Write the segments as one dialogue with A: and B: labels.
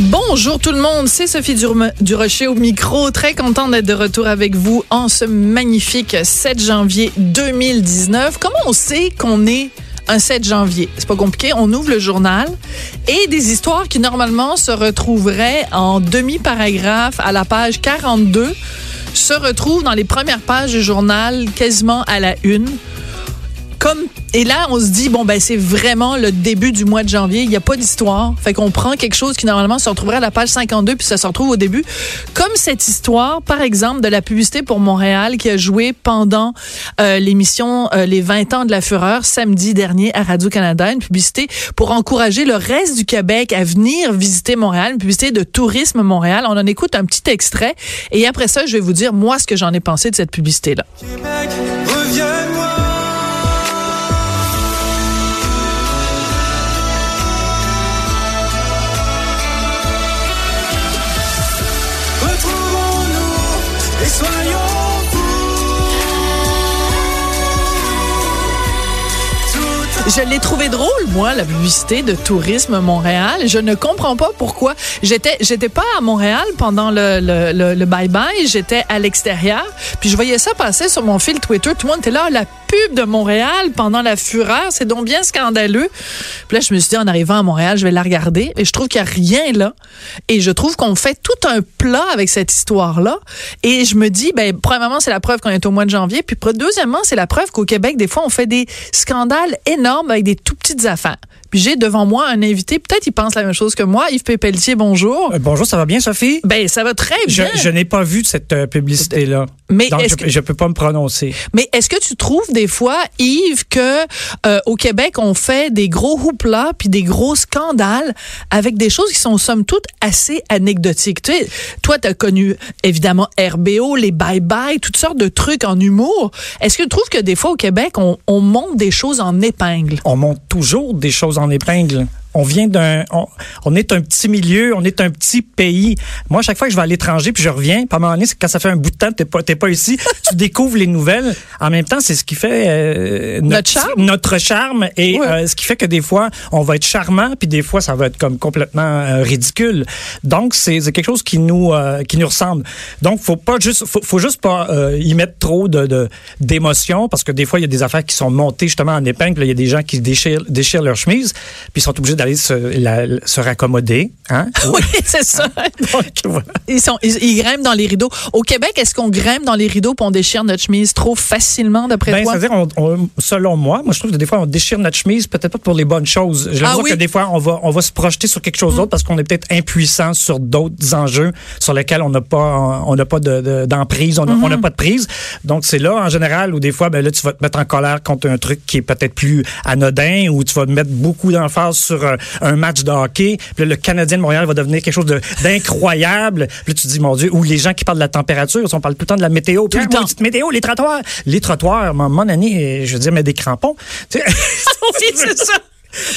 A: Bonjour tout le monde, c'est Sophie Durocher au micro. Très contente d'être de retour avec vous en ce magnifique 7 janvier 2019. Comment on sait qu'on est un 7 janvier? C'est pas compliqué. On ouvre le journal et des histoires qui normalement se retrouveraient en demi-paragraphe à la page 42 se retrouvent dans les premières pages du journal quasiment à la une et là on se dit bon ben c'est vraiment le début du mois de janvier, il n'y a pas d'histoire, fait qu'on prend quelque chose qui normalement se retrouverait à la page 52 puis ça se retrouve au début, comme cette histoire par exemple de la publicité pour Montréal qui a joué pendant euh, l'émission euh, les 20 ans de la fureur samedi dernier à Radio Canada, une publicité pour encourager le reste du Québec à venir visiter Montréal, une publicité de tourisme Montréal. On en écoute un petit extrait et après ça je vais vous dire moi ce que j'en ai pensé de cette publicité là. Je l'ai trouvé drôle, moi, la publicité de Tourisme Montréal. Je ne comprends pas pourquoi. J'étais, j'étais pas à Montréal pendant le, le, le, le bye-bye. J'étais à l'extérieur. Puis je voyais ça passer sur mon fil Twitter. Tout le monde était là. La de Montréal pendant la fureur. C'est donc bien scandaleux. Puis là, je me suis dit, en arrivant à Montréal, je vais la regarder. Et je trouve qu'il n'y a rien là. Et je trouve qu'on fait tout un plat avec cette histoire-là. Et je me dis, ben, premièrement, c'est la preuve qu'on est au mois de janvier. Puis deuxièmement, c'est la preuve qu'au Québec, des fois, on fait des scandales énormes avec des tout petites affaires. Puis j'ai devant moi un invité, peut-être il pense la même chose que moi, Yves Pépeltier, bonjour.
B: Euh, bonjour, ça va bien, Sophie?
A: Ben, ça va très bien.
B: je n'ai pas vu cette euh, publicité-là.
A: Mais
B: Donc,
A: est-ce
B: je,
A: que-
B: je peux pas me prononcer.
A: Mais est-ce que tu trouves des fois, Yves, que euh, au Québec, on fait des gros houplas puis des gros scandales avec des choses qui sont somme toute assez anecdotiques? Tu sais, toi, tu as connu évidemment RBO, les bye-bye, toutes sortes de trucs en humour. Est-ce que tu trouves que des fois au Québec, on, on monte des choses en épingle?
B: On monte toujours des choses en épingle. On vient d'un, on, on est un petit milieu, on est un petit pays. Moi, chaque fois que je vais à l'étranger puis je reviens, pas moment donné, c'est quand ça fait un bout de temps que t'es pas, t'es pas ici, tu découvres les nouvelles. En même temps, c'est ce qui fait euh,
A: Notre charme.
B: notre charme et euh, ce qui fait que des fois, on va être charmant puis des fois, ça va être comme complètement euh, ridicule. Donc, c'est c'est quelque chose qui nous euh, qui nous ressemble. Donc, faut pas juste, faut, faut juste pas euh, y mettre trop de de- d'émotion parce que des fois, il y a des affaires qui sont montées justement en épingle. Il y a des gens qui déchirent déchirent leur chemise puis ils sont obligés d'aller se, la- se raccommoder. Hein?
A: Oui, c'est ça.
B: Donc, voilà.
A: Ils, sont, ils, ils grimpent dans les rideaux. Au Québec, est-ce qu'on grimpe dans les rideaux puis on déchire notre chemise trop facilement, d'après
B: Ben,
A: toi?
B: c'est-à-dire, on- on- selon moi, moi, je trouve que des fois, on déchire notre chemise, peut-être pas pour les bonnes choses. Je
A: Ah oui?
B: que des fois, on va, on va se projeter sur quelque chose d'autre parce qu'on est peut-être impuissant sur d'autres enjeux sur lesquels on n'a pas, on n'a pas de- de- d'emprise, on n'a n'a pas de prise. Donc, c'est là, en général, où des fois, ben là, tu vas te mettre en colère contre un truc qui est peut-être plus anodin ou tu vas mettre beaucoup d'emphase sur un, un match de hockey. Puis là, le Canadien de Montréal va devenir quelque chose d'incroyable. Puis là, tu te dis, mon Dieu, ou les gens qui parlent de la température, on parle tout le temps de la météo. Tout
A: le temps.
B: météo, les trottoirs. Les trottoirs, mon, mon année, je veux dire, mais des crampons.
A: Oui, c'est ça.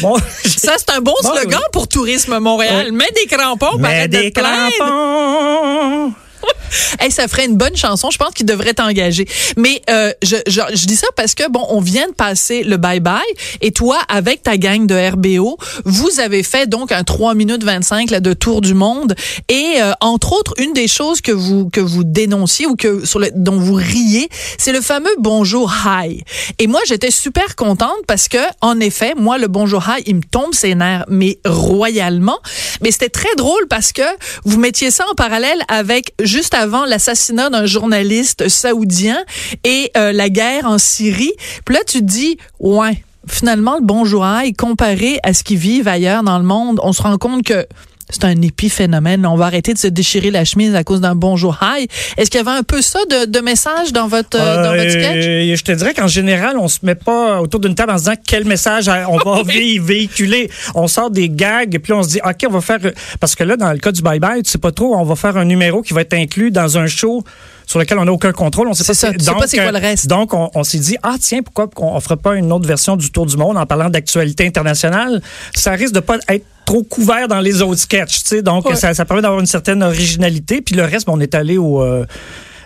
B: bon,
A: Ça, c'est un bon
B: Bon,
A: slogan
B: oui.
A: pour Tourisme Montréal.
B: Ouais.
A: Mets des crampons, de
B: des crampons.
A: Hey, ça ferait une bonne chanson. Je pense qu'il devrait t'engager. Mais euh, je, je, je dis ça parce que, bon, on vient de passer le bye-bye. Et toi, avec ta gang de RBO, vous avez fait donc un 3 minutes 25 là, de tour du monde. Et euh, entre autres, une des choses que vous que vous dénonciez ou que sur le, dont vous riez, c'est le fameux bonjour hi. Et moi, j'étais super contente parce que, en effet, moi, le bonjour hi, il me tombe ses nerfs, mais royalement. Mais c'était très drôle parce que vous mettiez ça en parallèle avec avant l'assassinat d'un journaliste saoudien et euh, la guerre en Syrie. Puis là, tu dis, ouais, finalement, le hi, comparé à ce qu'ils vivent ailleurs dans le monde, on se rend compte que c'est un épiphénomène. On va arrêter de se déchirer la chemise à cause d'un bonjour hi. Est-ce qu'il y avait un peu ça de, de message dans votre, euh, dans votre sketch?
B: Euh, je te dirais qu'en général, on se met pas autour d'une table en se disant quel message euh, on va vé- véhiculer. On sort des gags et puis on se dit OK, on va faire parce que là dans le cas du bye bye, tu sais pas trop, on va faire un numéro qui va être inclus dans un show sur lequel on n'a aucun contrôle. On sait
A: C'est
B: pas.
A: ça, tu sais pas c'est quoi
B: euh,
A: le reste.
B: Donc, on, on s'est dit, ah tiens, pourquoi on ne ferait pas une autre version du Tour du monde en parlant d'actualité internationale? Ça risque de pas être trop couvert dans les autres sketchs, tu sais. Donc,
A: Ouais.
B: ça, ça permet d'avoir une certaine originalité. Puis le reste, ben, on est allé au... euh,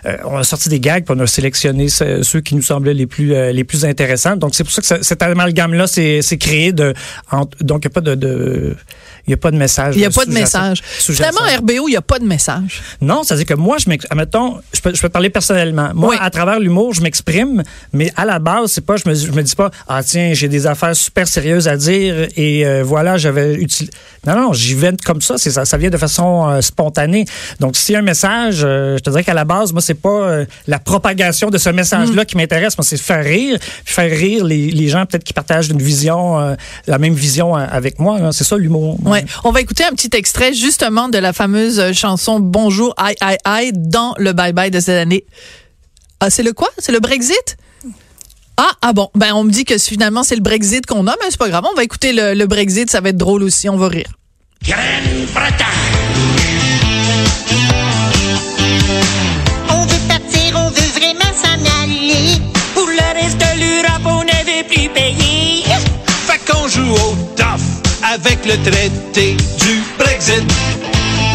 B: euh, on a sorti des gags, puis on a sélectionné ce- ceux qui nous semblaient les plus euh, les plus intéressants. Donc c'est pour ça que ça- cet amalgame là c'est créé de donc il n'y a pas de, de il a pas de message.
A: Il n'y a pas de message. Finalement, RBO, il n'y a pas de message.
B: Non, c'est-à-dire que moi, je m'exprime. Je peux, je peux parler personnellement. Moi,
A: Oui.
B: à travers l'humour, je m'exprime, mais à la base, c'est pas, je me, je me dis pas, ah tiens, j'ai des affaires super sérieuses à dire et euh, voilà, j'avais utilisé. Non, non, j'y vais comme ça. C'est ça, ça vient de façon euh, spontanée. Donc, s'il y a un message, euh, je te dirais qu'à la base, moi, c'est pas euh, la propagation de ce message-là qui m'intéresse. Moi, c'est faire rire, puis faire rire les, les gens peut-être qui partagent une vision, euh, la même vision euh, avec moi. C'est ça l'humour.
A: Ouais. On va écouter un petit extrait justement de la fameuse chanson Bonjour, aïe, aïe, aïe dans le Bye Bye de cette année. Ah, c'est le quoi? C'est le Brexit? Ah, ah bon. Ben, on me dit que finalement, c'est le Brexit qu'on a, mais c'est pas grave. On va écouter le, le Brexit. Ça va être drôle aussi. On va rire.
C: On
D: avec le traité du Brexit.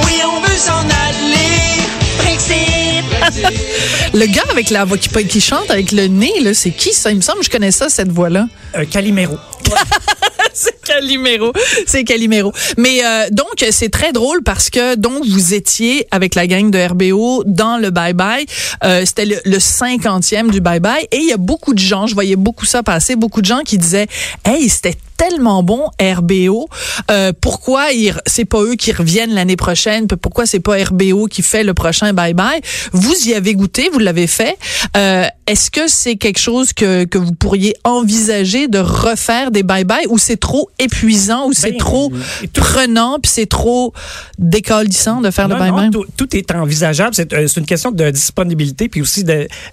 D: Oui, on veut s'en aller.
C: Brexit.
A: Le gars avec la voix qui, qui chante avec le nez, là, c'est qui ça? Il me semble que je connais ça, cette voix-là.
B: Euh, Calimero.
A: c'est Calimero. C'est Calimero. Mais euh, donc, c'est très drôle parce que donc vous étiez avec la gang de RBO dans le Bye Bye. Euh, C'était le, le 50e du Bye Bye. Et il y a beaucoup de gens, je voyais beaucoup ça passer, beaucoup de gens qui disaient « Hey, c'était tellement bon RBO. Euh, pourquoi c'est pas eux qui reviennent l'année prochaine Pourquoi c'est pas RBO qui fait le prochain Bye Bye? Vous y avez goûté, vous l'avez fait. Euh, Est-ce que c'est quelque chose que, que vous pourriez envisager de refaire des Bye Bye ou c'est trop épuisant ou c'est
B: Ben,
A: trop
B: tout-
A: prenant puis c'est trop décalissant de faire
B: Non,
A: le Bye
B: non,
A: Bye?
B: tout, tout est envisageable. C'est euh, une question de disponibilité puis aussi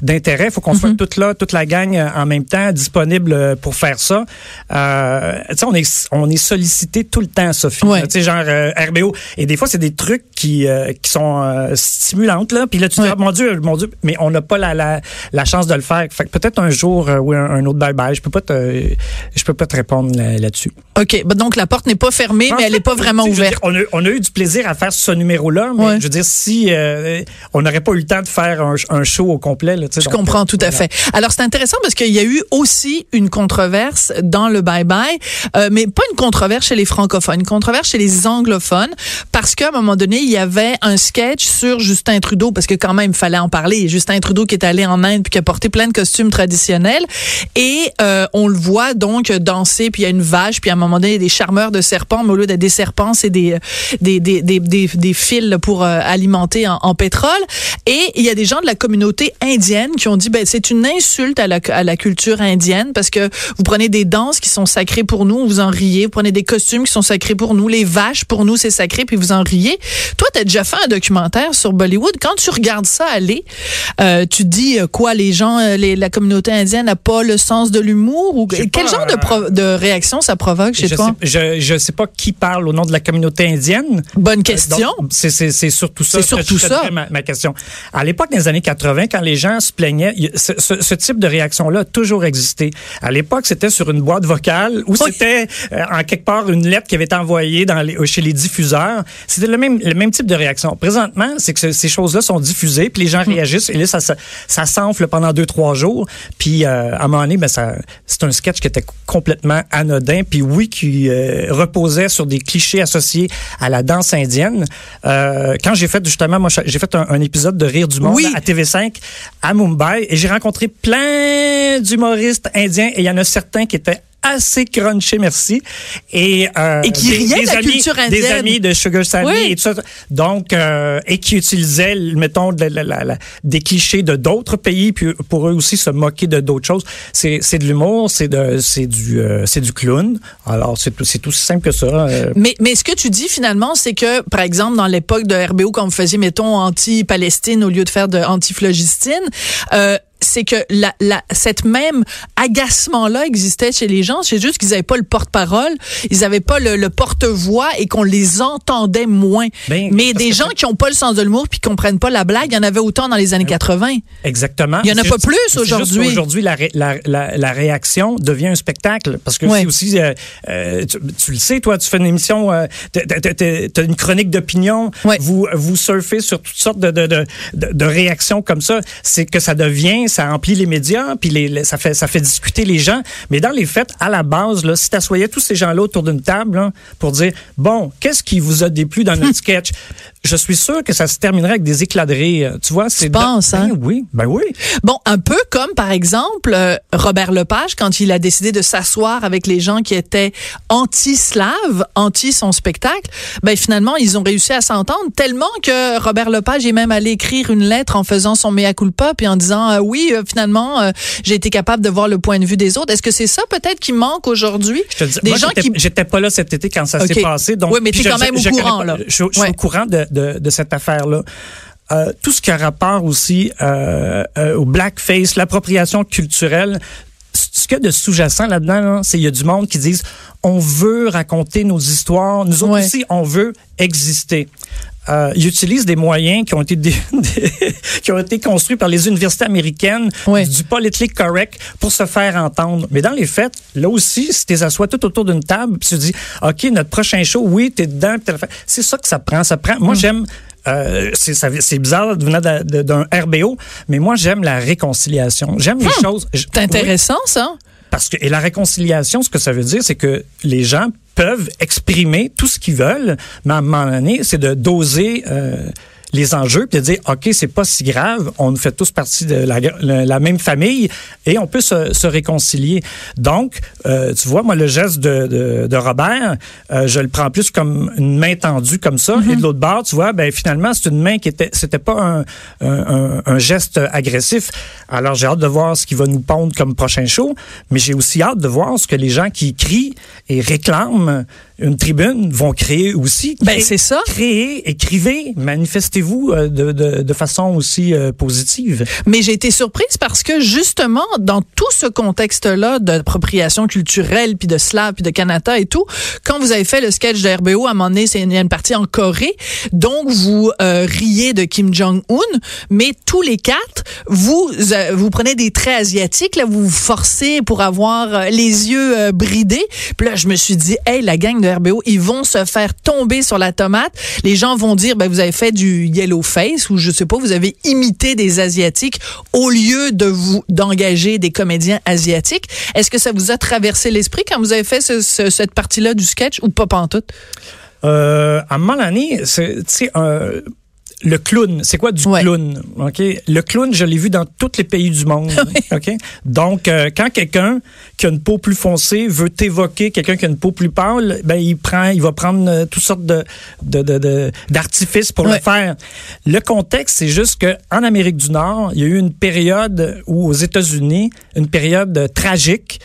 B: d'intérêt. Il faut qu'on
A: Mhm.
B: soit toute là, toute la gang euh, en même temps disponible euh, pour faire ça. Euh, tu sais, on est on est sollicité tout le temps, Sophie.
A: Ouais.
B: Tu sais, genre euh, RBO. Et des fois, c'est des trucs qui euh, qui sont euh, stimulantes là. Puis là, tu te
A: Ouais.
B: dis, Ah, mon Dieu, mon Dieu, mais on n'a pas la, la la chance de le faire. Fait que peut-être un jour euh, ou un, un autre bye bye. Je peux pas te je peux pas te répondre là- là-dessus.
A: OK, ben donc la porte n'est pas fermée
B: En
A: mais elle n'est pas vraiment ouverte.
B: dire, on, a, on a eu du plaisir à faire ce numéro-là, mais
A: Ouais.
B: je veux dire, si euh, on n'aurait pas eu le temps de faire un, un show au complet, là, tu sais,
A: Je
B: donc,
A: comprends
B: euh,
A: tout à
B: voilà.
A: fait. Alors c'est intéressant parce qu'il y a eu aussi une controverse dans le Bye Bye, euh, mais pas une controverse chez les francophones, une controverse chez les anglophones, parce qu'à un moment donné il y avait un sketch sur Justin Trudeau, parce que quand même il fallait en parler. Justin Trudeau qui est allé en Inde puis qui a porté plein de costumes traditionnels, et euh, on le voit donc danser, puis il y a une vache, puis à un moment donné il y a des charmeurs de serpents, mais au lieu d'être des serpents c'est des des, des, des, des, des fils pour euh, alimenter en, en pétrole. Et il y a des gens de la communauté indienne qui ont dit ben c'est une insulte à la, à la culture indienne parce que vous prenez des danses qui sont sacrées pour nous, vous en riez. Vous prenez des costumes qui sont sacrés pour nous, les vaches pour nous c'est sacré puis vous en riez. Toi t'as déjà fait un documentaire sur Bollywood. Quand tu regardes ça aller, euh, tu dis euh, quoi les gens, euh, les, la communauté indienne n'a pas le sens de l'humour ou quel
B: pas,
A: genre de, réaction ça provoque chez
B: Je
A: toi?
B: sais, je, je sais pas qui parle au nom de la communauté indienne.
A: Bonne question.
B: Donc, C'est surtout ça.
A: C'est surtout ça.
B: Ma, ma question. À l'époque des années 80, quand les gens se plaignaient, ce, ce- ce type de réaction-là a toujours existé. À l'époque, c'était sur une boîte vocale ou. C'était euh, en quelque part une lettre qui avait été envoyée dans les, chez les diffuseurs. C'était le même, le même type de réaction. Présentement, c'est que ce- ces choses-là sont diffusées, puis les gens réagissent, et là, ça, ça, ça s'enfle pendant deux, trois jours. Puis, euh, à un moment donné, ben, ça, c'est un sketch qui était complètement anodin, puis oui, qui euh, reposait sur des clichés associés à la danse indienne. Euh, quand j'ai fait, justement, moi, j'ai fait un, un épisode de Rire du Monde
A: Oui.
B: à TV5 à Mumbai, et j'ai rencontré plein d'humoristes indiens, et il y en a certains qui étaient assez crunchés, merci. Et, euh,
A: Et qui riaient de la
B: amis, Des amis de Sugar Sammy
A: Oui.
B: et tout ça. Donc, euh, et qui utilisaient, mettons, de la- la- la- des clichés de d'autres pays, puis pour eux aussi se moquer de d'autres choses. C'est c'est de l'humour, c'est de c'est du euh, c'est du clown. Alors c'est tout- c'est aussi simple que ça. euh.
A: Mais, mais ce que tu dis finalement, c'est que, par exemple, dans l'époque de RBO, quand vous faisiez, mettons, anti-Palestine au lieu de faire de anti-phlogistine, euh, c'est que la, la, cette même agacement-là existait chez les gens. C'est juste qu'ils n'avaient pas le porte-parole, ils n'avaient pas le, le porte-voix et qu'on les entendait moins.
B: Ben,
A: Mais des gens qui ont pas le sens de l'humour puis qui comprennent pas la blague, il y en avait autant dans les années 80.
B: Exactement.
A: Il y en a pas
B: juste-
A: plus aujourd'hui.
B: qu'Aujourd'hui, la, ré- la, la, la réaction devient un spectacle. Parce que
A: Ouais.
B: aussi, euh, euh, tu, tu le sais, toi, tu fais une émission, euh, t'as- t'as une chronique d'opinion,
A: Ouais.
B: vous, vous surfez sur toutes sortes de, de, de, de réactions comme ça. C'est que ça devient, ça remplit les médias, puis les, les- ça, fait, ça fait discuter les gens. Mais dans les faits, à la base, là, si t'assoyais tous ces gens-là autour d'une table là, pour dire, bon, qu'est-ce qui vous a déplu dans notre sketch? Je suis sûr que ça se terminerait avec des éclats de rire. Tu vois, c'est...
A: penses, hein?
B: Ben oui, ben oui.
A: Bon, un peu comme par exemple euh, Robert Lepage quand il a décidé de s'asseoir avec les gens qui étaient anti-slaves, anti son spectacle. Ben finalement, ils ont réussi à s'entendre tellement que Robert Lepage est même allé écrire une lettre en faisant son mea culpa puis en disant euh, oui, euh, finalement, euh, j'ai été capable de voir le point de vue des autres. Est-ce que c'est ça peut-être qui manque aujourd'hui?
B: Je
A: Des
B: moi,
A: gens qui
B: j'étais pas là cet été quand ça s'est passé. Donc,
A: Oui, mais
B: puis
A: t'es
B: je-
A: quand même au
B: je
A: courant,
B: pas-
A: là.
B: Je, je suis
A: Ouais.
B: au courant de, de, de cette affaire-là. Euh, tout ce qui a rapport aussi au blackface, l'appropriation culturelle, ce qu'il y a de sous-jacent là-dedans, là, c'est il y a du monde qui disent on veut raconter nos histoires, nous autres
A: Ouais.
B: aussi, on veut exister. Euh, ils utilisent des moyens qui ont été des- qui ont été construits par les universités américaines du politically correct pour se faire entendre. Mais dans les faits, là aussi, si tu assois tout autour d'une table, puis tu dis, OK, notre prochain show, oui, t'es dedans, c'est ça que ça prend. Ça prend.
A: Mm.
B: Moi, j'aime. Euh, c'est bizarre de venir de- de- d'un RBO, mais moi j'aime la réconciliation. J'aime les choses.
A: Hmm. C'est intéressant ça.
B: Parce que et la réconciliation, ce que ça veut dire, c'est que les gens peuvent exprimer tout ce qu'ils veulent, mais à un moment donné, c'est de doser euh, les enjeux puis de dire ok c'est pas si grave on fait tous partie de la, la- la même famille et on peut se, se réconcilier. Donc euh, tu vois moi le geste de, de, de Robert euh, je le prends plus comme une main tendue comme ça et de l'autre bord tu vois ben finalement c'est une main qui était c'était pas un, un, un- un geste agressif. Alors j'ai hâte de voir ce qui va nous pondre comme prochain show mais j'ai aussi hâte de voir ce que les gens qui crient et réclament une tribune vont créer aussi
A: Ben, c'est ça.
B: créez, écrivez, manifestez-vous euh, de, de, de façon aussi euh, positive.
A: Mais j'ai été surprise parce que justement, dans tout ce contexte-là d'appropriation culturelle, puis de slave, puis de Canada et tout, quand vous avez fait le sketch de RBO, à un moment donné, c'est- il y a une partie en Corée, donc vous euh, riez de Kim Jong-un, mais tous les quatre, vous vous prenez des traits asiatiques, là, vous vous forcez pour avoir les yeux bridés. Puis là, je me suis dit, hey, la gang RBO, ils vont se faire tomber sur la tomate. Les gens vont dire, ben, vous avez fait du yellow face ou je sais pas, vous avez imité des asiatiques au lieu de vous d'engager des comédiens asiatiques. Est-ce que ça vous a traversé l'esprit quand vous avez fait ce- ce- cette partie-là du sketch ou pas pantoute?
B: Euh, à un moment donné, c'est- euh, le clown, c'est quoi du
A: Ouais.
B: clown? Ok, Le clown, je l'ai vu dans tous les pays du monde. ok, Donc, euh, quand quelqu'un qui a une peau plus foncée veut t'évoquer quelqu'un qui a une peau plus pâle, ben il prend, il va prendre euh, toutes sortes de de- de- de- d'artifices pour
A: Ouais.
B: le faire. Le contexte, c'est juste que en Amérique du Nord, il y a eu une période où aux États-Unis, une période euh, tragique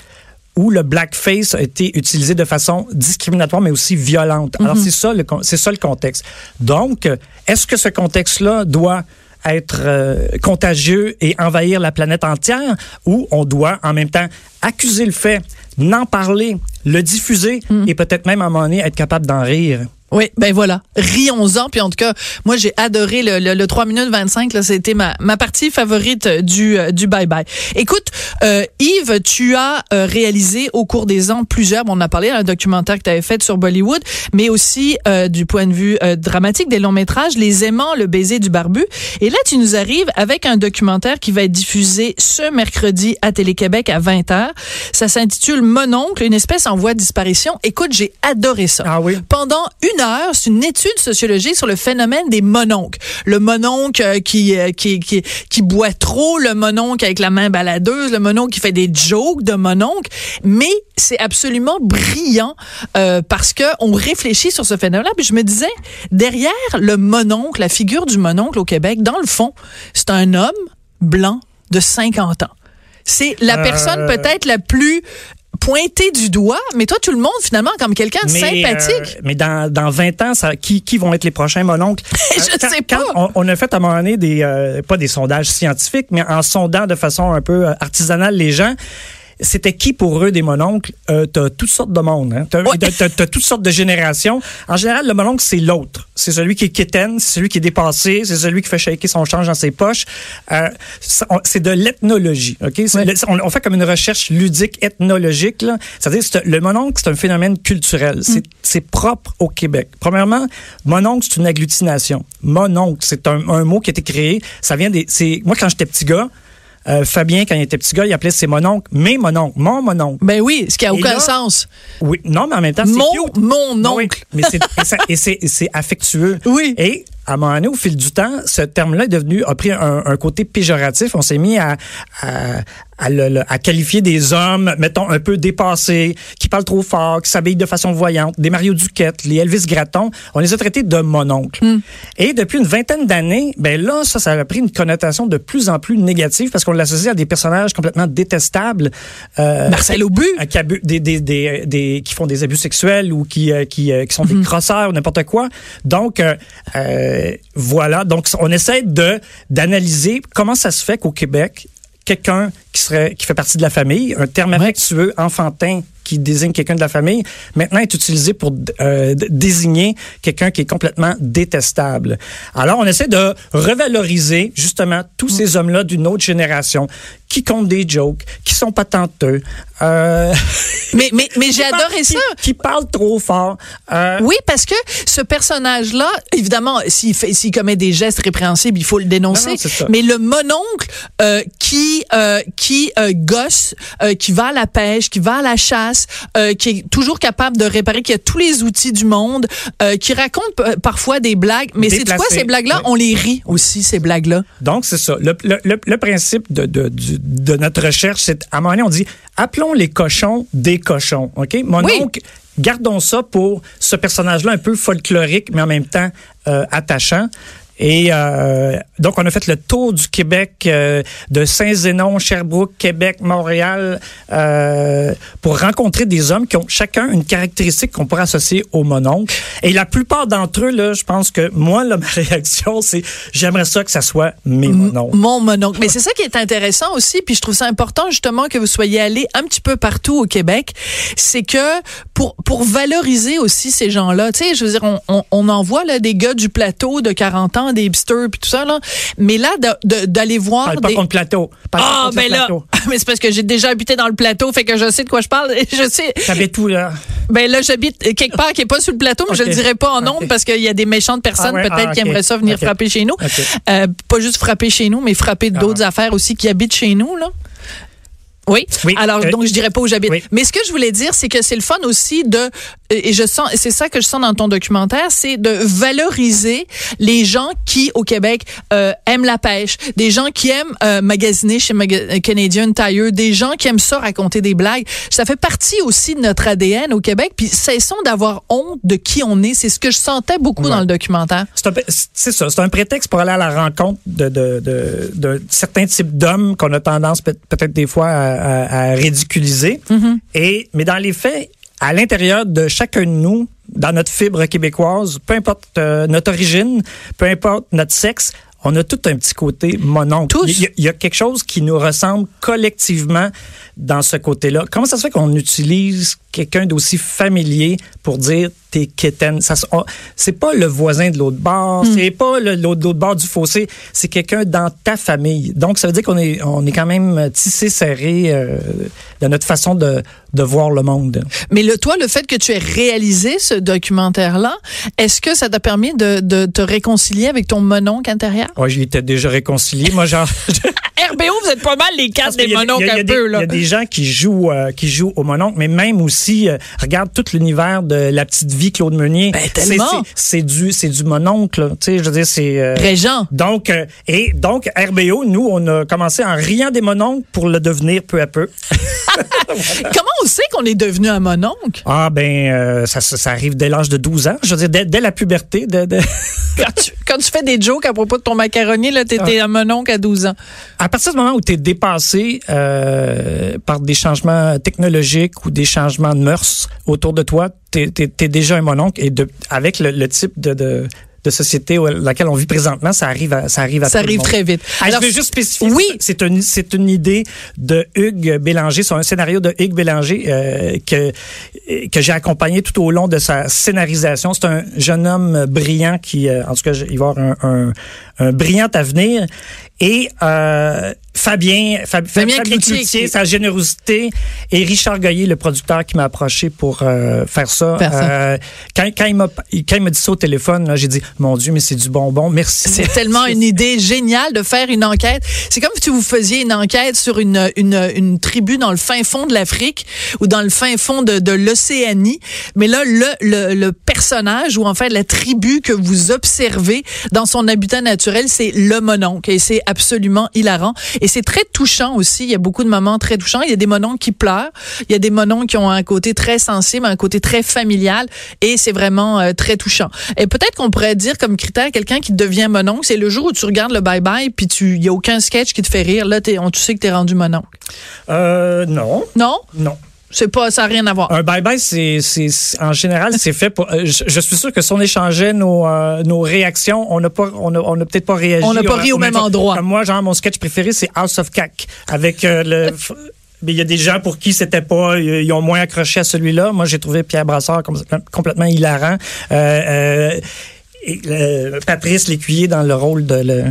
B: où le blackface a été utilisé de façon discriminatoire, mais aussi violente. Alors, c'est ça, le con- c'est ça le contexte. Donc, est-ce que ce contexte-là doit être euh, contagieux et envahir la planète entière ou on doit en même temps accuser le fait, n'en parler, le diffuser et peut-être même à un moment donné être capable d'en rire?
A: Oui, ben voilà. Rions-en. Puis en tout cas, moi, j'ai adoré le, le, le 3 minutes 25. Là, c'était ma, ma partie favorite du, euh, du bye-bye. Écoute, euh, Yves, tu as euh, réalisé au cours des ans plusieurs, bon, on a parlé d'un documentaire que tu avais fait sur Bollywood, mais aussi euh, du point de vue euh, dramatique des longs métrages, Les aimants, le baiser du barbu. Et là, tu nous arrives avec un documentaire qui va être diffusé ce mercredi à Télé-Québec à 20h. Ça s'intitule Mononcle, une espèce en voie de disparition. Écoute, j'ai adoré ça
B: Ah oui?
A: pendant une heure, c'est une étude sociologique sur le phénomène des mononcles. Le mononcle euh, qui, euh, qui, qui, qui boit trop, le mononcle avec la main baladeuse, le mononcle qui fait des jokes de mononcle. Mais c'est absolument brillant euh, parce que on réfléchit sur ce phénomène-là. Puis je me disais, derrière le mononcle, la figure du mononcle au Québec, dans le fond, c'est un homme blanc de 50 ans. C'est la
B: Euh,
A: personne peut-être la plus pointé du doigt, mais toi, tout le monde, finalement, comme quelqu'un de sympathique.
B: euh, mais dans, dans 20 ans, ça, qui, qui vont être les prochains mononcles?
A: Je
B: Euh, quand-
A: sais
B: quand
A: pas.
B: on, on a fait à un moment donné des, euh, pas des sondages scientifiques, mais en sondant de façon un peu euh, artisanale les gens, c'était qui pour eux des mononcles? Euh, t'as toutes sortes de monde. Hein? T'as,
A: Ouais.
B: toutes sortes de générations. En général, le mononcle, c'est l'autre. C'est celui qui est quétaine, c'est celui qui est dépassé, c'est celui qui fait shaker son change dans ses poches. Euh, c'est de l'ethnologie. ok? C'est
A: Ouais.
B: le- on, on fait comme une recherche ludique ethnologique. là. C'est-à-dire, c'est- le mononcle, c'est un phénomène culturel. C'est, c'est propre au Québec. Premièrement, mononcle, c'est une agglutination. Mononcle, c'est un, un mot qui a été créé. Ça vient des. C'est, moi, quand j'étais petit gars, euh, Fabien, quand il était petit gars, il appelait ses mononcles mes mononcles, mon mononcle.
A: Ben oui, ce qui a
B: Et
A: aucun
B: là,
A: sens.
B: Oui, non, mais en même temps, c'est
A: Mon-
B: cute.
A: mon
B: Oui,
A: oncle.
B: mais c'est, et, c'est, et c'est affectueux.
A: Oui.
B: Et à un moment donné, au fil du temps, ce terme-là est devenu, a pris un, un côté péjoratif. On s'est mis à, à, à, le- le- à qualifier des hommes, mettons, un peu dépassés, qui parlent trop fort, qui s'habillent de façon voyante, des Mario Duquette, les Elvis Gratton. On les a traités de mononcle.
A: Hmm.
B: Et depuis une vingtaine d'années, ben là, ça, ça a pris une connotation de plus en plus négative parce qu'on l'associe à des personnages complètement détestables. Euh,
A: Marcel Aubu.
B: des, des, des, des- qui font des abus sexuels ou qui, euh, qui, euh, qui sont des crosseurs ou n'importe quoi. Donc, euh, voilà. Donc, on essaie d'analyser comment ça se fait qu'au Québec, quelqu'un qui serait qui fait partie de la famille, un terme affectueux, enfantin, qui désigne quelqu'un de la famille, maintenant est utilisé pour euh, désigner quelqu'un qui est complètement détestable. Alors, on essaie de revaloriser justement tous ces hommes-là d'une autre génération qui comptent des jokes, qui sont patenteux, euh,
A: Mais, mais, mais j'ai
B: qui
A: adoré
B: qui-
A: ça.
B: qui parlent trop fort. Euh,
A: Oui, parce que ce personnage-là, évidemment, s'il fait, s'il commet des gestes répréhensibles, il faut le dénoncer.
B: Non, non,
A: mais le mononcle euh, qui euh, qui euh, gosse, euh, qui va à la pêche, qui va à la chasse, qui est toujours capable de réparer, qui a tous les outils du monde, qui raconte parfois des blagues. Mais c'est quoi ces blagues-là? On les rit aussi ces blagues-là.
B: Donc, c'est ça. Le, le- le- le principe de, de, de notre recherche, c'est à un moment donné, on dit appelons les cochons des cochons. OK? Mon
A: Oui.
B: oncle, gardons ça pour ce personnage-là un peu folklorique, mais en même temps euh, attachant. Et euh, donc, on a fait le tour du Québec, euh, de Saint-Zénon, Sherbrooke, Québec, Montréal, euh, pour rencontrer des hommes qui ont chacun une caractéristique qu'on pourrait associer au mononcle. Et la plupart d'entre eux, là, je pense que moi, là, ma réaction, c'est j'aimerais ça que ça soit mes mononcles.
A: Mon mononcle. Mais c'est ça qui est intéressant aussi, puis je trouve ça important justement que vous soyez allés un petit peu partout au Québec. C'est que pour pour valoriser aussi ces gens-là, tu sais, je veux dire, on, on, on en voit là des gars du plateau de 40 ans, des hipsters puis tout ça là. Mais là, de- de- d'aller voir
B: Parle pas contre plateau. Parle
A: ah
B: contre
A: ben là,
B: plateau.
A: mais c'est parce que j'ai déjà habité dans le plateau, fait que je sais de quoi je parle. Je sais.
B: T'avais tout, là?
A: Ben là, j'habite quelque part qui est pas sur le plateau, mais je
B: Ok.
A: le dirai pas en ondes parce qu'il y a des méchantes personnes
B: Ah ouais,
A: peut-être
B: ah,
A: qui aimeraient ça venir frapper chez nous. Euh, pas juste frapper chez nous, mais frapper d'autres affaires aussi qui habitent chez nous, là. Oui.
B: Oui.
A: Alors,
B: Euh,
A: donc, je dirais pas où j'habite.
B: oui.
A: Mais ce que je voulais dire, c'est que c'est le fun aussi de, et je sens, c'est ça que je sens dans ton documentaire, c'est de valoriser les gens qui, au Québec, euh, aiment la pêche, des gens qui aiment euh, magasiner chez Canadian Tire, des gens qui aiment ça raconter des blagues. Ça fait partie aussi de notre ADN au Québec. Puis cessons d'avoir honte de qui on est. C'est ce que je sentais beaucoup
B: Ouais.
A: dans le documentaire.
B: C'est ça, c'est un prétexte pour aller à la rencontre de, de, de, de certains types d'hommes qu'on a tendance peut- peut-être des fois à, à- à ridiculiser. Et mais dans les faits, à l'intérieur de chacun de nous, dans notre fibre québécoise, peu importe euh, notre origine, peu importe notre sexe, on a tout un petit côté mononcle. Y, il y a quelque chose qui nous ressemble collectivement dans ce côté-là. Comment ça se fait qu'on utilise quelqu'un d'aussi familier pour dire t'es quétaine? Ça, on- c'est pas le voisin de l'autre bord, c'est pas l'autre bord du fossé, c'est quelqu'un dans ta famille. Donc, ça veut dire qu'on est, on est quand même tissé serré euh, dans notre façon de, de voir le monde.
A: Mais le, toi, le fait que tu aies réalisé ce documentaire-là, est-ce que ça t'a permis de, de te réconcilier avec ton mononcle intérieur?
B: Ouais, j'y étais déjà réconcilié. Moi, genre.
A: RBO, vous êtes pas mal les quatre des mononcles un peu,
B: y
A: là.
B: a des gens qui jouent, euh, qui jouent au mononcle, mais même aussi, euh, regarde tout l'univers de la petite vie Claude Meunier.
A: Ben,
B: C'est- du, c'est du mononcle. là. Tu sais, je veux dire, c'est. euh,
A: Régent.
B: donc, euh, et donc, RBO, nous, on a commencé en riant des mononcles pour le devenir peu à peu.
A: Comment on sait qu'on est devenu un mononcle?
B: Ah, ben, ça, ça, ça arrive dès l'âge de 12 ans. Je veux dire, dès, dès la puberté. dès- dès-
A: Quand tu, quand tu fais des jokes à propos de ton macaroni, là, t'étais un mononcle à 12 ans.
B: à, partir du moment où tu es dépassé euh, par des changements technologiques ou des changements de mœurs autour de toi, tu es, déjà un mononcle et de, avec le, le type de, de de société où, laquelle on vit présentement, ça arrive à, ça arrive à
A: Ça
B: tout le
A: arrive très vite.
B: Ah,
A: Alors,
B: je veux juste spécifier.
A: oui.
B: C'est une, c'est une idée de Hugues Bélanger. C'est un scénario de Hugues Bélanger euh, que, que j'ai accompagné tout au long de sa scénarisation. C'est un jeune homme brillant qui, euh, en tout cas, il va avoir un, un, un brillant avenir. Et euh, Fabien, Fab-
A: Fabien
B: Fabien
A: Cloutier,
B: Cloutier,
A: qui-
B: sa générosité, et Richard Goyer, le producteur qui m'a approché pour euh, faire ça. Euh, quand, quand il m'a quand il m'a dit ça au téléphone, j'ai dit mon Dieu, mais c'est du bonbon, merci.
A: C'est tellement une idée géniale de faire une enquête. C'est comme si vous faisiez une enquête sur une, une, une tribu dans le fin fond de l'Afrique ou dans le fin fond de, de l'Océanie. Mais là, le, le, le personnage ou en fait la tribu que vous observez dans son habitat naturel, c'est le mononcle. Et c'est absolument hilarant. Et c'est très touchant aussi. Il y a beaucoup de moments très touchants. Il y a des mononcles qui pleurent. Il y a des mononcles qui ont un côté très sensible, un côté très familial. Et c'est vraiment euh, très touchant. Et peut-être qu'on pourrait dire comme critère quelqu'un qui devient mononcle, c'est le jour où tu regardes le bye-bye puis tu, il y a aucun sketch qui te fait rire. Là, t'es, on, tu sais que t'es rendu mononcle.
B: Euh, non,
A: Non?
B: non.
A: C'est pas, ça n'a rien à voir.
B: Un bye-bye, c'est, c'est, c'est- en général, c'est fait pour. euh, je, je suis sûr que si on échangeait nos, euh, nos réactions, on n'a pas, on a, on a peut-être pas réagi.
A: On n'a pas ri au même endroit.
B: Comme moi, genre, mon sketch préféré, c'est House of Cac. Avec euh, le. Mais il y a des gens pour qui c'était pas, ils ont moins accroché à celui-là. Moi, j'ai trouvé Pierre Brassard com- complètement hilarant. Euh, et, Patrice Lécuyer dans le rôle de le,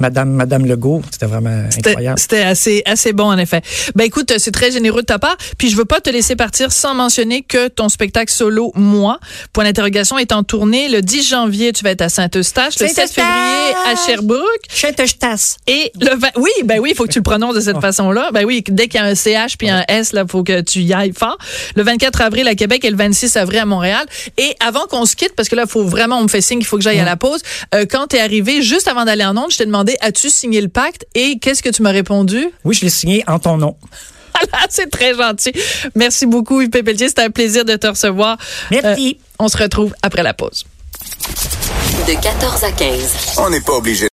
B: Madame, Madame Legault. C'était vraiment incroyable.
A: C'était assez, assez bon, en effet. Ben, écoute, c'est très généreux de ta part. Puis, je veux pas te laisser partir sans mentionner que ton spectacle solo, Moi, point d'interrogation, est en tournée. Le 10 janvier, tu vas être à Saint-Eustache. Le 7
B: Saint-Eustache!
A: février, à Sherbrooke.
B: Chanteustache.
A: Et le 20, oui, ben oui, il faut que tu le prononces de cette
B: Ah.
A: façon-là. Ben oui, dès qu'il y a un CH puis un S, là, faut que tu y ailles fort. Le 24 avril à Québec et le 26 avril à Montréal. Et avant qu'on se quitte, parce que là, faut vraiment, on me fait signe qu'il faut que j'aille à la pause. Euh, quand t'es arrivé, juste avant d'aller en onde, je t'ai demandé, as-tu signé le pacte? Et qu'est-ce que tu m'as répondu?
B: Oui, je l'ai signé en ton nom.
A: Voilà, c'est très gentil. Merci beaucoup, Yves Pelletier. C'était un plaisir de te recevoir.
B: Merci.
A: Euh, on se retrouve après la pause.
E: De 14 à 15.
F: On n'est pas obligé